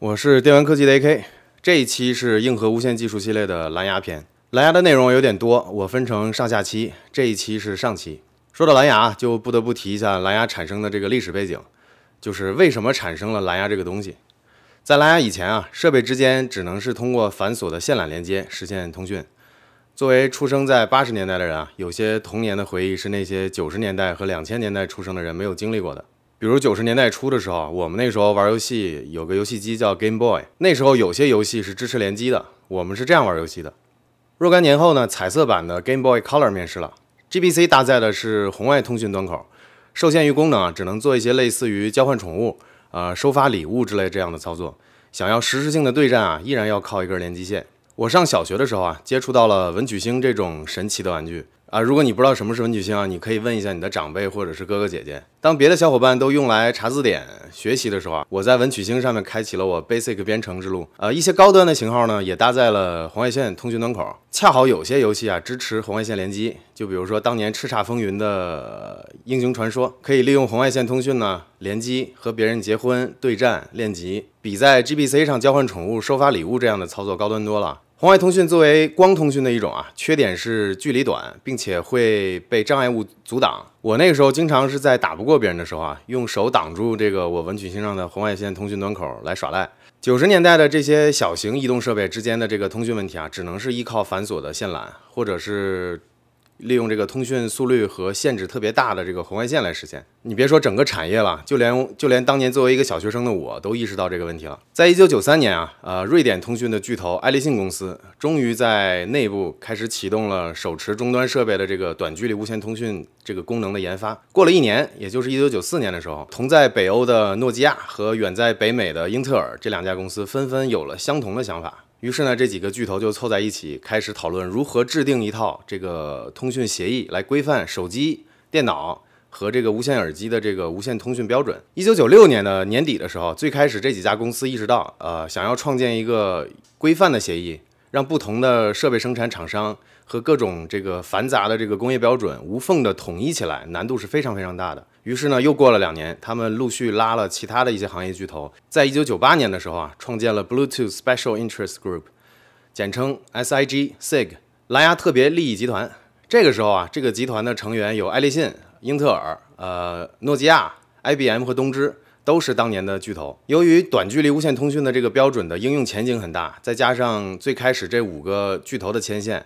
我是电玩科技的 AK，这一期是硬核无线技术系列的蓝牙篇。蓝牙的内容有点多，我分成上下期，这一期是上期。说到蓝牙，就不得不提一下蓝牙产生的这个历史背景，就是为什么产生了蓝牙这个东西。在蓝牙以前啊，设备之间只能是通过繁琐的线缆连接实现通讯。作为出生在八十年代的人啊，有些童年的回忆是那些九十年代和两千年代出生的人没有经历过的。比如九十年代初的时候，我们那时候玩游戏有个游戏机叫 Game Boy，那时候有些游戏是支持联机的，我们是这样玩游戏的。若干年后呢，彩色版的 Game Boy Color 面世了，GBC 搭载的是红外通讯端口，受限于功能啊，只能做一些类似于交换宠物、呃收发礼物之类这样的操作。想要实时性的对战啊，依然要靠一根联机线。我上小学的时候啊，接触到了文曲星这种神奇的玩具。啊，如果你不知道什么是文曲星啊，你可以问一下你的长辈或者是哥哥姐姐。当别的小伙伴都用来查字典学习的时候啊，我在文曲星上面开启了我 Basic 编程之路。呃，一些高端的型号呢，也搭载了红外线通讯端口。恰好有些游戏啊支持红外线联机，就比如说当年叱咤风云的英雄传说，可以利用红外线通讯呢联机和别人结婚、对战、练级，比在 GBC 上交换宠物、收发礼物这样的操作高端多了。红外通讯作为光通讯的一种啊，缺点是距离短，并且会被障碍物阻挡。我那个时候经常是在打不过别人的时候啊，用手挡住这个我文曲星上的红外线通讯端口来耍赖。九十年代的这些小型移动设备之间的这个通讯问题啊，只能是依靠繁琐的线缆，或者是。利用这个通讯速率和限制特别大的这个红外线来实现。你别说整个产业了，就连就连当年作为一个小学生的我都意识到这个问题了。在一九九三年啊，呃，瑞典通讯的巨头爱立信公司终于在内部开始启动了手持终端设备的这个短距离无线通讯这个功能的研发。过了一年，也就是一九九四年的时候，同在北欧的诺基亚和远在北美的英特尔这两家公司纷纷有了相同的想法。于是呢，这几个巨头就凑在一起，开始讨论如何制定一套这个通讯协议，来规范手机、电脑和这个无线耳机的这个无线通讯标准。一九九六年的年底的时候，最开始这几家公司意识到，呃，想要创建一个规范的协议，让不同的设备生产厂商。和各种这个繁杂的这个工业标准无缝的统一起来，难度是非常非常大的。于是呢，又过了两年，他们陆续拉了其他的一些行业巨头，在一九九八年的时候啊，创建了 Bluetooth Special Interest Group，简称 SIG，SIG 蓝牙特别利益集团。这个时候啊，这个集团的成员有爱立信、英特尔、呃，诺基亚、IBM 和东芝，都是当年的巨头。由于短距离无线通讯的这个标准的应用前景很大，再加上最开始这五个巨头的牵线。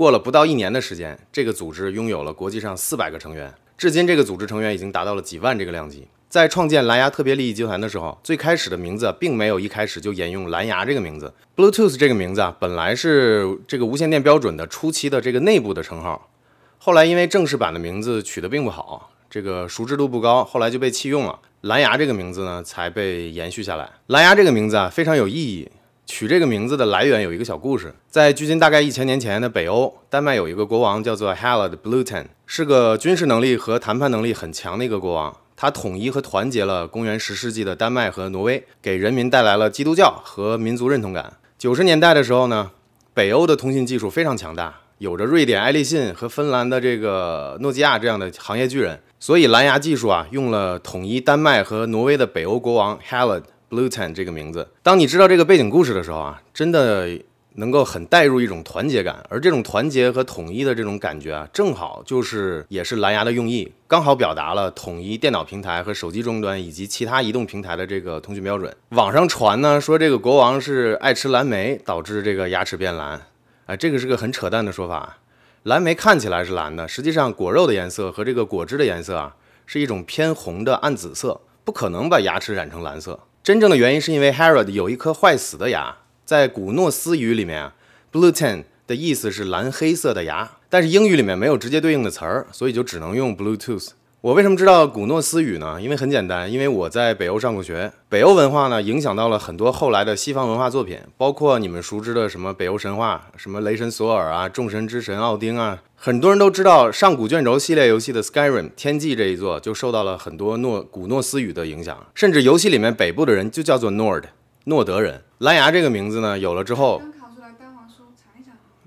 过了不到一年的时间，这个组织拥有了国际上四百个成员。至今，这个组织成员已经达到了几万这个量级。在创建蓝牙特别利益集团的时候，最开始的名字并没有一开始就沿用蓝牙这个名字。Bluetooth 这个名字啊，本来是这个无线电标准的初期的这个内部的称号。后来因为正式版的名字取得并不好，这个熟知度不高，后来就被弃用了。蓝牙这个名字呢，才被延续下来。蓝牙这个名字啊，非常有意义。取这个名字的来源有一个小故事，在距今大概一千年前的北欧，丹麦有一个国王叫做 Harald Bluetooth，是个军事能力和谈判能力很强的一个国王。他统一和团结了公元十世纪的丹麦和挪威，给人民带来了基督教和民族认同感。九十年代的时候呢，北欧的通信技术非常强大，有着瑞典爱立信和芬兰的这个诺基亚这样的行业巨人，所以蓝牙技术啊，用了统一丹麦和挪威的北欧国王 Harald。Bluetooth 这个名字，当你知道这个背景故事的时候啊，真的能够很带入一种团结感，而这种团结和统一的这种感觉啊，正好就是也是蓝牙的用意，刚好表达了统一电脑平台和手机终端以及其他移动平台的这个通讯标准。网上传呢说这个国王是爱吃蓝莓导致这个牙齿变蓝，哎，这个是个很扯淡的说法。蓝莓看起来是蓝的，实际上果肉的颜色和这个果汁的颜色啊，是一种偏红的暗紫色，不可能把牙齿染成蓝色。真正的原因是因为 Herod 有一颗坏死的牙，在古诺斯语里面，blue ten 的意思是蓝黑色的牙，但是英语里面没有直接对应的词儿，所以就只能用 Bluetooth。我为什么知道古诺斯语呢？因为很简单，因为我在北欧上过学。北欧文化呢，影响到了很多后来的西方文化作品，包括你们熟知的什么北欧神话，什么雷神索尔啊，众神之神奥丁啊。很多人都知道，上古卷轴系列游戏的 Skyrim 天际这一座，就受到了很多诺古诺斯语的影响，甚至游戏里面北部的人就叫做 Nord，诺德人。蓝牙这个名字呢，有了之后，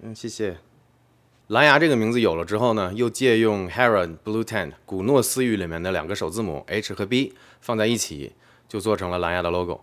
嗯，谢谢。蓝牙这个名字有了之后呢，又借用 Harald Bluetooth 古诺斯语里面的两个首字母 H 和 B 放在一起，就做成了蓝牙的 logo。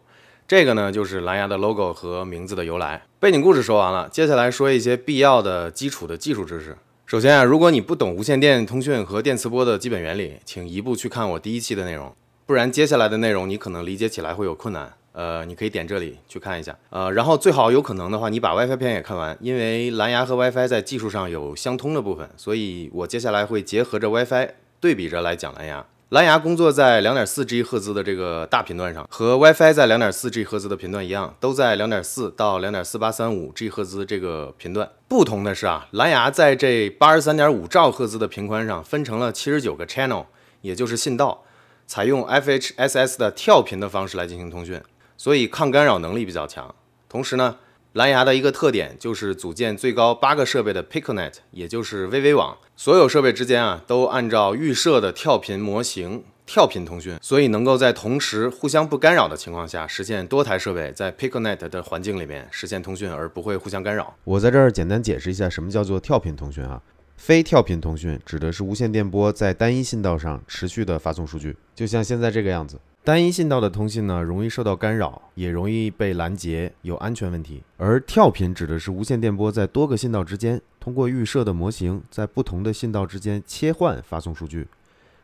这个呢就是蓝牙的 logo 和名字的由来。背景故事说完了，接下来说一些必要的基础的技术知识。首先啊，如果你不懂无线电通讯和电磁波的基本原理，请移步去看我第一期的内容，不然接下来的内容你可能理解起来会有困难。呃，你可以点这里去看一下。呃，然后最好有可能的话，你把 WiFi 片也看完，因为蓝牙和 WiFi 在技术上有相通的部分，所以我接下来会结合着 WiFi 对比着来讲蓝牙。蓝牙工作在两点四 G 赫兹的这个大频段上，和 WiFi 在两点四 G 赫兹的频段一样，都在两点四到两点四八三五 G 赫兹这个频段。不同的是啊，蓝牙在这八十三点五兆赫兹的频宽上分成了七十九个 channel，也就是信道，采用 FHSS 的跳频的方式来进行通讯，所以抗干扰能力比较强。同时呢。蓝牙的一个特点就是组建最高八个设备的 Piconet，也就是微微网，所有设备之间啊都按照预设的跳频模型跳频通讯，所以能够在同时互相不干扰的情况下，实现多台设备在 Piconet 的环境里面实现通讯而不会互相干扰。我在这儿简单解释一下什么叫做跳频通讯啊。非跳频通讯指的是无线电波在单一信道上持续的发送数据，就像现在这个样子。单一信道的通信呢，容易受到干扰，也容易被拦截，有安全问题。而跳频指的是无线电波在多个信道之间，通过预设的模型，在不同的信道之间切换发送数据。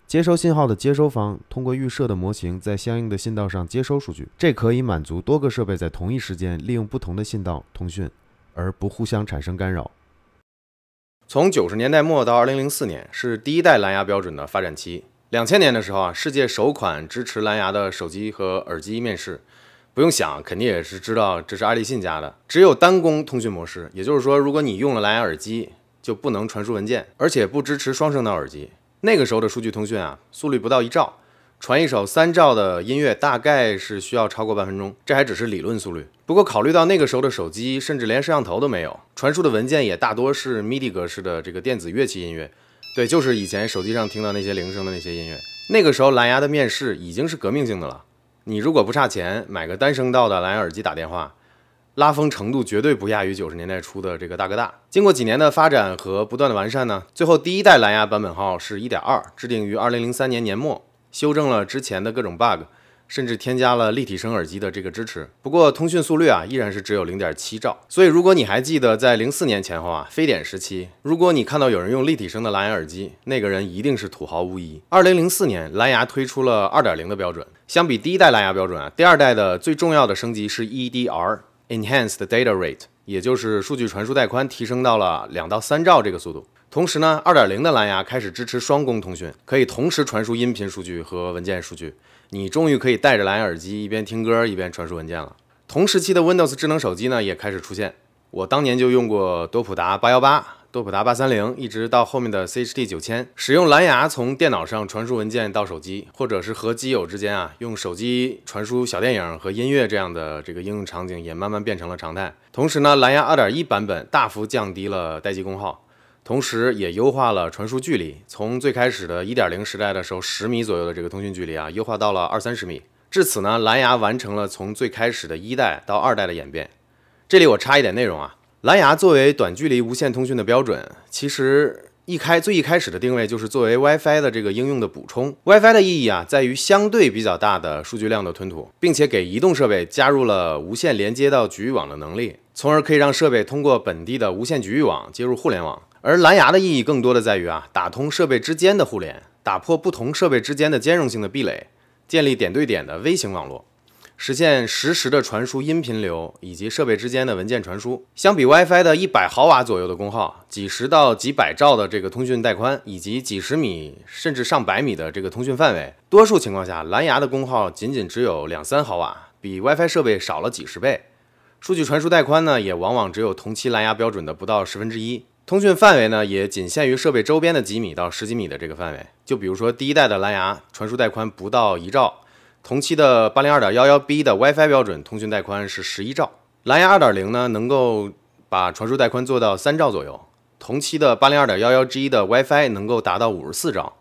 接收信号的接收方通过预设的模型，在相应的信道上接收数据，这可以满足多个设备在同一时间利用不同的信道通讯，而不互相产生干扰。从九十年代末到二零零四年是第一代蓝牙标准的发展期。两千年的时候啊，世界首款支持蓝牙的手机和耳机面世，不用想，肯定也是知道这是爱立信家的。只有单工通讯模式，也就是说，如果你用了蓝牙耳机，就不能传输文件，而且不支持双声道耳机。那个时候的数据通讯啊，速率不到一兆。传一首三兆的音乐大概是需要超过半分钟，这还只是理论速率。不过考虑到那个时候的手机甚至连摄像头都没有，传输的文件也大多是 MIDI 格式的这个电子乐器音乐，对，就是以前手机上听到那些铃声的那些音乐。那个时候蓝牙的面世已经是革命性的了。你如果不差钱，买个单声道的蓝牙耳机打电话，拉风程度绝对不亚于九十年代初的这个大哥大。经过几年的发展和不断的完善呢，最后第一代蓝牙版本号是一点二，制定于二零零三年年末。修正了之前的各种 bug，甚至添加了立体声耳机的这个支持。不过通讯速率啊，依然是只有零点七兆。所以如果你还记得在零四年前后啊，非典时期，如果你看到有人用立体声的蓝牙耳机，那个人一定是土豪无疑。二零零四年，蓝牙推出了二点零的标准。相比第一代蓝牙标准啊，第二代的最重要的升级是 EDR（Enhanced Data Rate），也就是数据传输带宽提升到了两到三兆这个速度。同时呢，二点零的蓝牙开始支持双工通讯，可以同时传输音频数据和文件数据。你终于可以戴着蓝牙耳机一边听歌一边传输文件了。同时期的 Windows 智能手机呢也开始出现。我当年就用过多普达八幺八、多普达八三零，一直到后面的 CHT 九千，使用蓝牙从电脑上传输文件到手机，或者是和机友之间啊用手机传输小电影和音乐这样的这个应用场景也慢慢变成了常态。同时呢，蓝牙二点一版本大幅降低了待机功耗。同时也优化了传输距离，从最开始的一点零时代的时候十米左右的这个通讯距离啊，优化到了二三十米。至此呢，蓝牙完成了从最开始的一代到二代的演变。这里我插一点内容啊，蓝牙作为短距离无线通讯的标准，其实一开最一开始的定位就是作为 WiFi 的这个应用的补充。WiFi 的意义啊，在于相对比较大的数据量的吞吐，并且给移动设备加入了无线连接到局域网的能力，从而可以让设备通过本地的无线局域网接入互联网。而蓝牙的意义更多的在于啊，打通设备之间的互联，打破不同设备之间的兼容性的壁垒，建立点对点的微型网络，实现实时的传输音频流以及设备之间的文件传输。相比 WiFi 的一百毫瓦左右的功耗，几十到几百兆的这个通讯带宽，以及几十米甚至上百米的这个通讯范围，多数情况下蓝牙的功耗仅仅只有两三毫瓦，比 WiFi 设备少了几十倍。数据传输带宽呢，也往往只有同期蓝牙标准的不到十分之一。通讯范围呢，也仅限于设备周边的几米到十几米的这个范围。就比如说，第一代的蓝牙传输带宽不到一兆，同期的八零二点幺幺 B 的 WiFi 标准通讯带宽是十一兆。蓝牙二点零呢，能够把传输带宽做到三兆左右，同期的八零二点幺幺 G 的 WiFi 能够达到五十四兆。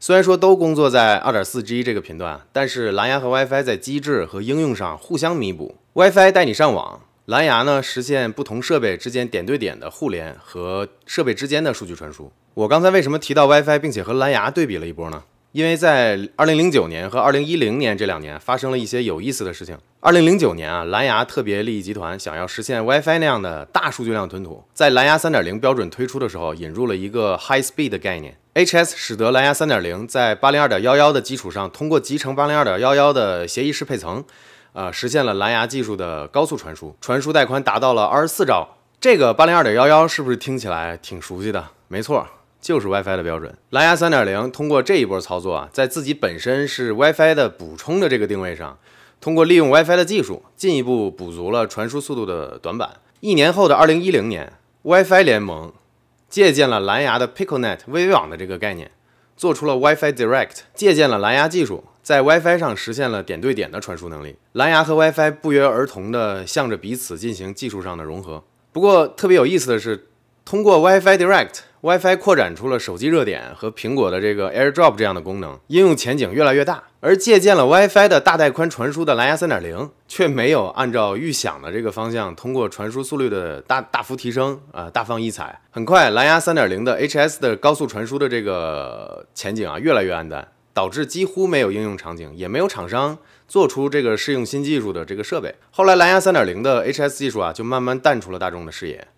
虽然说都工作在二点四 G 这个频段，但是蓝牙和 WiFi 在机制和应用上互相弥补。WiFi 带你上网。蓝牙呢，实现不同设备之间点对点的互联和设备之间的数据传输。我刚才为什么提到 WiFi，并且和蓝牙对比了一波呢？因为在二零零九年和二零一零年这两年发生了一些有意思的事情。二零零九年啊，蓝牙特别利益集团想要实现 WiFi 那样的大数据量吞吐，在蓝牙三点零标准推出的时候，引入了一个 High Speed 的概念，HS 使得蓝牙三点零在八零二点幺幺的基础上，通过集成八零二点幺幺的协议适配层，呃，实现了蓝牙技术的高速传输，传输带宽达到了二十四兆。这个八零二点幺幺是不是听起来挺熟悉的？没错。就是 WiFi 的标准，蓝牙3.0通过这一波操作啊，在自己本身是 WiFi 的补充的这个定位上，通过利用 WiFi 的技术，进一步补足了传输速度的短板。一年后的2010年，WiFi 联盟借鉴了蓝牙的 PicoNet 微微网的这个概念，做出了 WiFi Direct，借鉴了蓝牙技术，在 WiFi 上实现了点对点的传输能力。蓝牙和 WiFi 不约而同地向着彼此进行技术上的融合。不过特别有意思的是，通过 WiFi Direct。WiFi 扩展出了手机热点和苹果的这个 AirDrop 这样的功能，应用前景越来越大。而借鉴了 WiFi 的大带宽传输的蓝牙3.0，却没有按照预想的这个方向，通过传输速率的大大幅提升啊，大放异彩。很快，蓝牙3.0的 HS 的高速传输的这个前景啊，越来越暗淡，导致几乎没有应用场景，也没有厂商做出这个适用新技术的这个设备。后来，蓝牙3.0的 HS 技术啊，就慢慢淡出了大众的视野，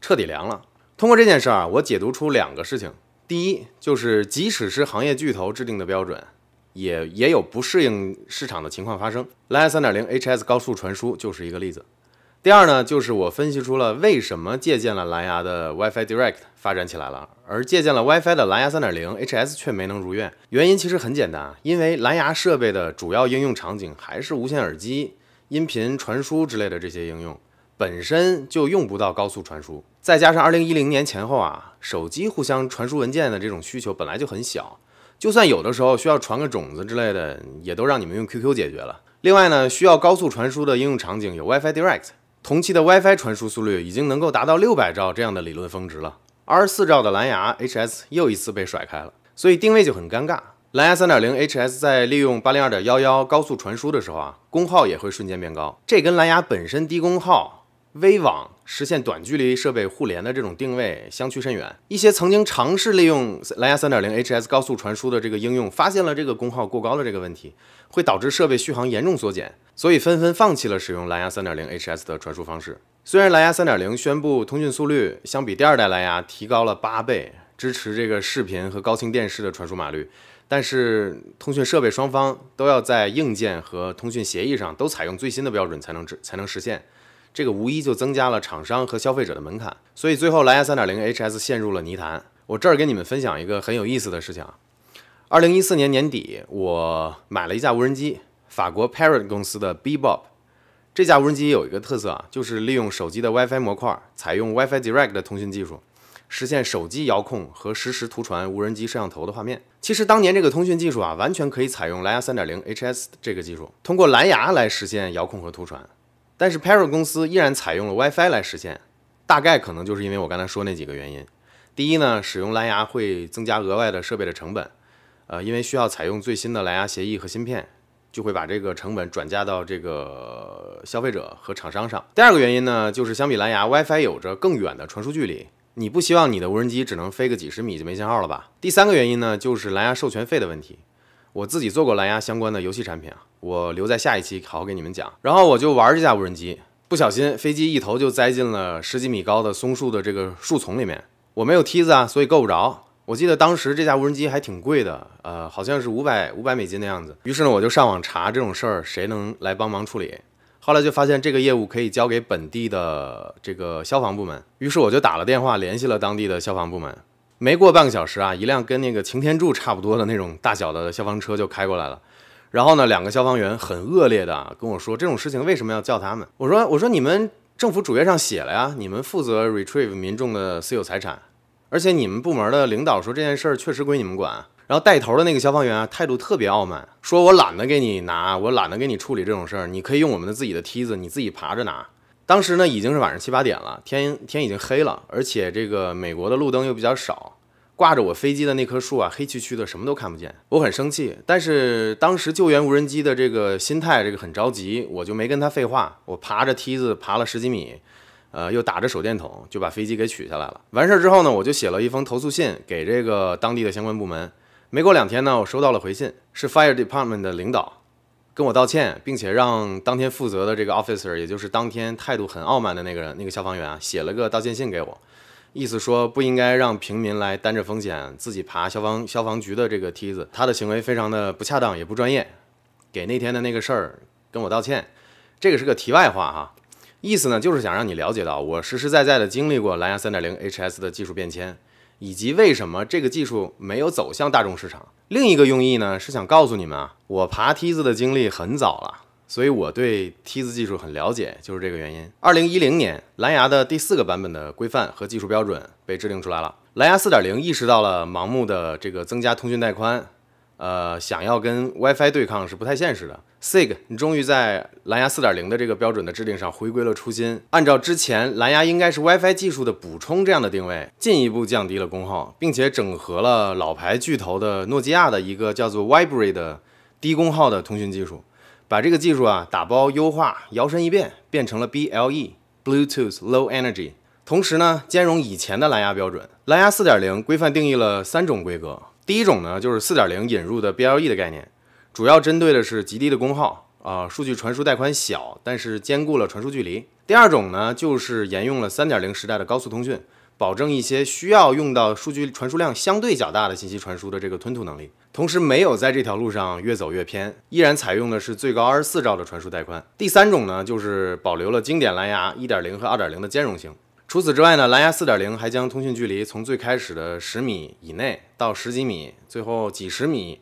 彻底凉了。通过这件事儿啊，我解读出两个事情。第一，就是即使是行业巨头制定的标准，也也有不适应市场的情况发生。蓝牙三点零 HS 高速传输就是一个例子。第二呢，就是我分析出了为什么借鉴了蓝牙的 WiFi Direct 发展起来了，而借鉴了 WiFi 的蓝牙三点零 HS 却没能如愿。原因其实很简单，因为蓝牙设备的主要应用场景还是无线耳机、音频传输之类的这些应用。本身就用不到高速传输，再加上二零一零年前后啊，手机互相传输文件的这种需求本来就很小，就算有的时候需要传个种子之类的，也都让你们用 QQ 解决了。另外呢，需要高速传输的应用场景有 WiFi Direct，同期的 WiFi 传输速率已经能够达到六百兆这样的理论峰值了，二十四兆的蓝牙 HS 又一次被甩开了，所以定位就很尴尬。蓝牙三点零 HS 在利用八零二点幺幺高速传输的时候啊，功耗也会瞬间变高，这跟蓝牙本身低功耗。微网实现短距离设备互联的这种定位相去甚远。一些曾经尝试利用蓝牙3.0 HS 高速传输的这个应用，发现了这个功耗过高的这个问题，会导致设备续航严重缩减，所以纷纷放弃了使用蓝牙3.0 HS 的传输方式。虽然蓝牙3.0宣布通讯速率相比第二代蓝牙提高了八倍，支持这个视频和高清电视的传输码率，但是通讯设备双方都要在硬件和通讯协议上都采用最新的标准才能才能实现。这个无疑就增加了厂商和消费者的门槛，所以最后蓝牙3.0 HS 陷入了泥潭。我这儿跟你们分享一个很有意思的事情啊。二零一四年年底，我买了一架无人机，法国 Parrot 公司的 Bebop。这架无人机有一个特色啊，就是利用手机的 WiFi 模块，采用 WiFi Direct 的通讯技术，实现手机遥控和实时图传无人机摄像头的画面。其实当年这个通讯技术啊，完全可以采用蓝牙3.0 HS 这个技术，通过蓝牙来实现遥控和图传。但是 Parrot 公司依然采用了 WiFi 来实现，大概可能就是因为我刚才说那几个原因。第一呢，使用蓝牙会增加额外的设备的成本，呃，因为需要采用最新的蓝牙协议和芯片，就会把这个成本转嫁到这个消费者和厂商上。第二个原因呢，就是相比蓝牙，WiFi 有着更远的传输距离，你不希望你的无人机只能飞个几十米就没信号了吧？第三个原因呢，就是蓝牙授权费的问题。我自己做过蓝牙相关的游戏产品啊，我留在下一期好好给你们讲。然后我就玩这架无人机，不小心飞机一头就栽进了十几米高的松树的这个树丛里面。我没有梯子啊，所以够不着。我记得当时这架无人机还挺贵的，呃，好像是五百五百美金的样子。于是呢，我就上网查这种事儿谁能来帮忙处理。后来就发现这个业务可以交给本地的这个消防部门，于是我就打了电话联系了当地的消防部门。没过半个小时啊，一辆跟那个擎天柱差不多的那种大小的消防车就开过来了。然后呢，两个消防员很恶劣的跟我说，这种事情为什么要叫他们？我说，我说你们政府主页上写了呀，你们负责 retrieve 民众的私有财产，而且你们部门的领导说这件事儿确实归你们管。然后带头的那个消防员啊，态度特别傲慢，说我懒得给你拿，我懒得给你处理这种事儿，你可以用我们的自己的梯子，你自己爬着拿。当时呢，已经是晚上七八点了，天天已经黑了，而且这个美国的路灯又比较少，挂着我飞机的那棵树啊，黑黢黢的，什么都看不见。我很生气，但是当时救援无人机的这个心态，这个很着急，我就没跟他废话，我爬着梯子爬了十几米，呃，又打着手电筒，就把飞机给取下来了。完事儿之后呢，我就写了一封投诉信给这个当地的相关部门。没过两天呢，我收到了回信，是 Fire Department 的领导跟我道歉，并且让当天负责的这个 officer，也就是当天态度很傲慢的那个人，那个消防员啊，写了个道歉信给我，意思说不应该让平民来担着风险自己爬消防消防局的这个梯子，他的行为非常的不恰当也不专业，给那天的那个事儿跟我道歉。这个是个题外话哈，意思呢就是想让你了解到我实实在在的经历过蓝牙3.0 HS 的技术变迁。以及为什么这个技术没有走向大众市场？另一个用意呢，是想告诉你们啊，我爬梯子的经历很早了，所以我对梯子技术很了解，就是这个原因。二零一零年，蓝牙的第四个版本的规范和技术标准被制定出来了。蓝牙四点零意识到了盲目的这个增加通讯带宽。呃，想要跟 WiFi 对抗是不太现实的。SIG，你终于在蓝牙4.0的这个标准的制定上回归了初心，按照之前蓝牙应该是 WiFi 技术的补充这样的定位，进一步降低了功耗，并且整合了老牌巨头的诺基亚的一个叫做 Vibree 的低功耗的通讯技术，把这个技术啊打包优化，摇身一变变成了 BLE（Bluetooth Low Energy），同时呢兼容以前的蓝牙标准。蓝牙4.0规范定义了三种规格。第一种呢，就是四点零引入的 BLE 的概念，主要针对的是极低的功耗啊，数据传输带宽小，但是兼顾了传输距离。第二种呢，就是沿用了三点零时代的高速通讯，保证一些需要用到数据传输量相对较大的信息传输的这个吞吐能力，同时没有在这条路上越走越偏，依然采用的是最高二十四兆的传输带宽。第三种呢，就是保留了经典蓝牙一点零和二点零的兼容性。除此之外呢，蓝牙4.0还将通讯距离从最开始的十米以内到十几米，最后几十米，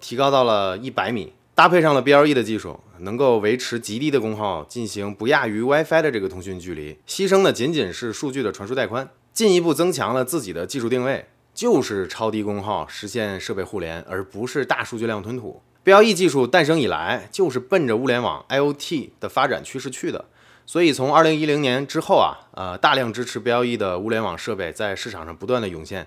提高到了一百米。搭配上了 BLE 的技术，能够维持极低的功耗，进行不亚于 WiFi 的这个通讯距离。牺牲的仅仅是数据的传输带宽，进一步增强了自己的技术定位，就是超低功耗实现设备互联，而不是大数据量吞吐。BLE 技术诞生以来，就是奔着物联网 IoT 的发展趋势去的。所以从二零一零年之后啊，呃，大量支持 BLE 的物联网设备在市场上不断的涌现，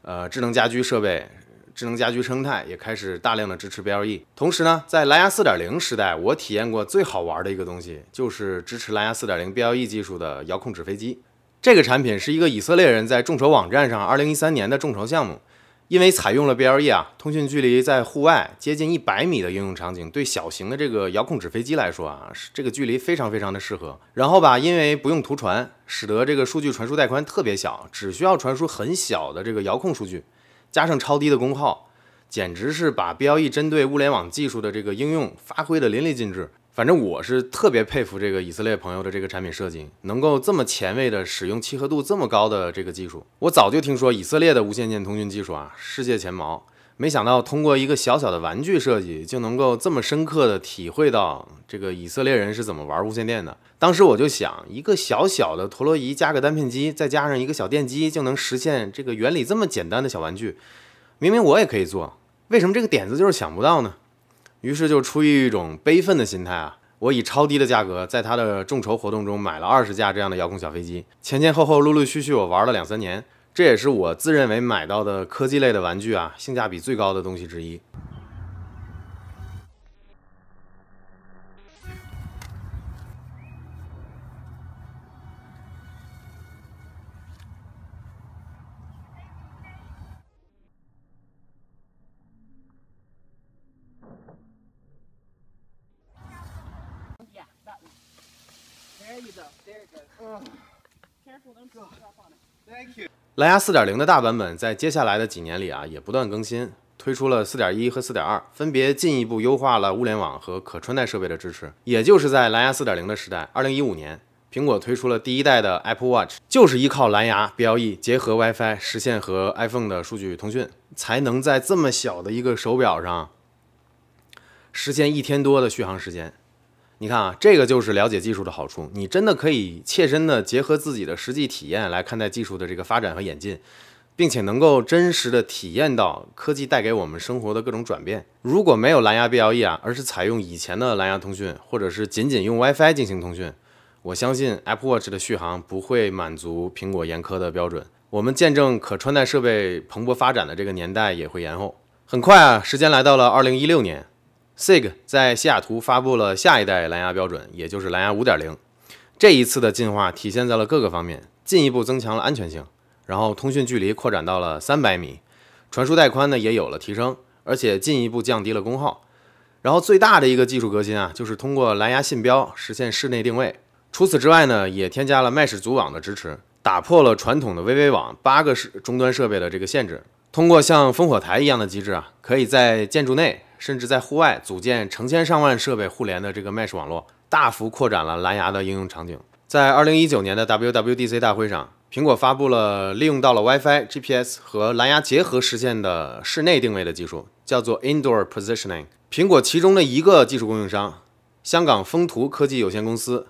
呃，智能家居设备、智能家居生态也开始大量的支持 BLE。同时呢，在蓝牙四点零时代，我体验过最好玩的一个东西，就是支持蓝牙四点零 BLE 技术的遥控纸飞机。这个产品是一个以色列人在众筹网站上二零一三年的众筹项目。因为采用了 BLE 啊，通讯距离在户外接近一百米的应用场景，对小型的这个遥控纸飞机来说啊，是这个距离非常非常的适合。然后吧，因为不用图传，使得这个数据传输带宽特别小，只需要传输很小的这个遥控数据，加上超低的功耗，简直是把 BLE 针对物联网技术的这个应用发挥的淋漓尽致。反正我是特别佩服这个以色列朋友的这个产品设计，能够这么前卫的使用契合度这么高的这个技术。我早就听说以色列的无线电通讯技术啊，世界前茅，没想到通过一个小小的玩具设计，就能够这么深刻的体会到这个以色列人是怎么玩无线电的。当时我就想，一个小小的陀螺仪加个单片机，再加上一个小电机，就能实现这个原理这么简单的小玩具。明明我也可以做，为什么这个点子就是想不到呢？于是就出于一种悲愤的心态啊，我以超低的价格在他的众筹活动中买了二十架这样的遥控小飞机，前前后后陆陆续续我玩了两三年，这也是我自认为买到的科技类的玩具啊性价比最高的东西之一。蓝牙4.0的大版本在接下来的几年里啊，也不断更新，推出了4.1和4.2，分别进一步优化了物联网和可穿戴设备的支持。也就是在蓝牙4.0的时代，2015年，苹果推出了第一代的 Apple Watch，就是依靠蓝牙 BLE 结合 WiFi，实现和 iPhone 的数据通讯，才能在这么小的一个手表上实现一天多的续航时间。你看啊，这个就是了解技术的好处。你真的可以切身的结合自己的实际体验来看待技术的这个发展和演进，并且能够真实的体验到科技带给我们生活的各种转变。如果没有蓝牙 BLE 啊，而是采用以前的蓝牙通讯，或者是仅仅用 WiFi 进行通讯，我相信 Apple Watch 的续航不会满足苹果严苛的标准。我们见证可穿戴设备蓬勃发展的这个年代也会延后。很快啊，时间来到了二零一六年。SIG 在西雅图发布了下一代蓝牙标准，也就是蓝牙5.0。这一次的进化体现在了各个方面，进一步增强了安全性，然后通讯距离扩展到了300米，传输带宽呢也有了提升，而且进一步降低了功耗。然后最大的一个技术革新啊，就是通过蓝牙信标实现室内定位。除此之外呢，也添加了 Mesh 组网的支持，打破了传统的 VV 网八个是终端设备的这个限制。通过像烽火台一样的机制啊，可以在建筑内甚至在户外组建成千上万设备互联的这个 Mesh 网络，大幅扩展了蓝牙的应用场景。在二零一九年的 WWDC 大会上，苹果发布了利用到了 WiFi、GPS 和蓝牙结合实现的室内定位的技术，叫做 Indoor Positioning。苹果其中的一个技术供应商，香港风图科技有限公司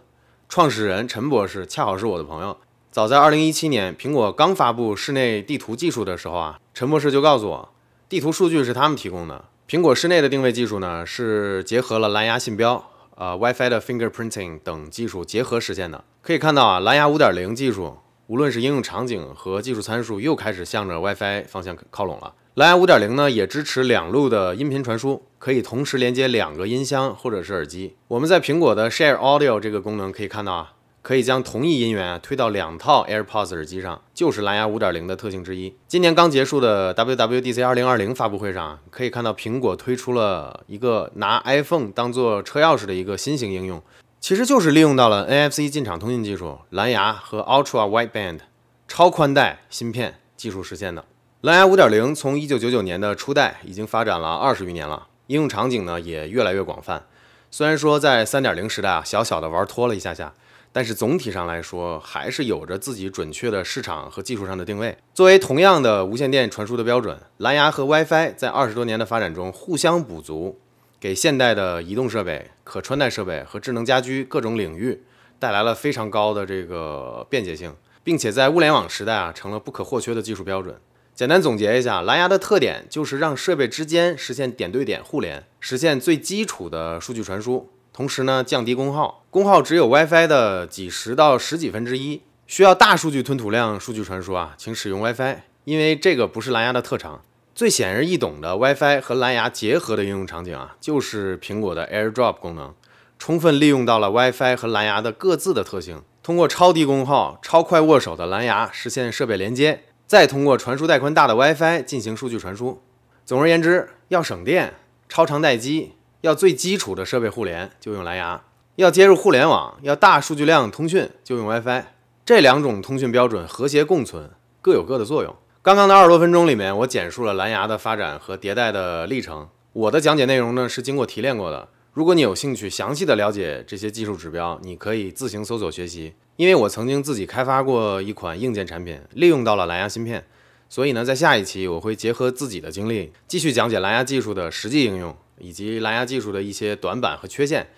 创始人陈博士，恰好是我的朋友。早在二零一七年，苹果刚发布室内地图技术的时候啊，陈博士就告诉我，地图数据是他们提供的。苹果室内的定位技术呢，是结合了蓝牙信标、呃 WiFi 的 fingerprinting 等技术结合实现的。可以看到啊，蓝牙五点零技术，无论是应用场景和技术参数，又开始向着 WiFi 方向靠拢了。蓝牙五点零呢，也支持两路的音频传输，可以同时连接两个音箱或者是耳机。我们在苹果的 Share Audio 这个功能可以看到啊，可以将同一音源推到两套 AirPods 耳机上，就是蓝牙五点零的特性之一。今年刚结束的 WWDC 二零二零发布会上，可以看到苹果推出了一个拿 iPhone 当做车钥匙的一个新型应用，其实就是利用到了 NFC 进场通信技术、蓝牙和 Ultra Wideband 超宽带芯片技术实现的。蓝牙五点零从一九九九年的初代已经发展了二十余年了，应用场景呢也越来越广泛。虽然说在三点零时代啊，小小的玩脱了一下下，但是总体上来说还是有着自己准确的市场和技术上的定位。作为同样的无线电传输的标准，蓝牙和 WiFi 在二十多年的发展中互相补足，给现代的移动设备、可穿戴设备和智能家居各种领域带来了非常高的这个便捷性，并且在物联网时代啊，成了不可或缺的技术标准。简单总结一下，蓝牙的特点就是让设备之间实现点对点互联，实现最基础的数据传输，同时呢降低功耗，功耗只有 WiFi 的几十到十几分之一。需要大数据吞吐量数据传输啊，请使用 WiFi，因为这个不是蓝牙的特长。最显而易懂的 WiFi 和蓝牙结合的应用场景啊，就是苹果的 AirDrop 功能，充分利用到了 WiFi 和蓝牙的各自的特性，通过超低功耗、超快握手的蓝牙实现设备连接。再通过传输带宽大的 WiFi 进行数据传输。总而言之，要省电、超长待机，要最基础的设备互联，就用蓝牙；要接入互联网、要大数据量通讯，就用 WiFi。这两种通讯标准和谐共存，各有各的作用。刚刚的二十多分钟里面，我简述了蓝牙的发展和迭代的历程。我的讲解内容呢是经过提炼过的。如果你有兴趣详细的了解这些技术指标，你可以自行搜索学习。因为我曾经自己开发过一款硬件产品，利用到了蓝牙芯片，所以呢，在下一期我会结合自己的经历，继续讲解蓝牙技术的实际应用，以及蓝牙技术的一些短板和缺陷，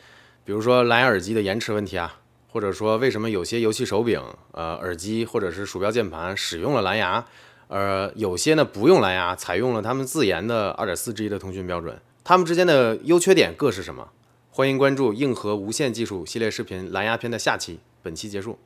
比如说蓝牙耳机的延迟问题啊，或者说为什么有些游戏手柄、呃耳机或者是鼠标键盘使用了蓝牙，而有些呢不用蓝牙，采用了他们自研的 2.4G 的通讯标准，它们之间的优缺点各是什么？欢迎关注硬核无线技术系列视频蓝牙篇的下期。本期结束。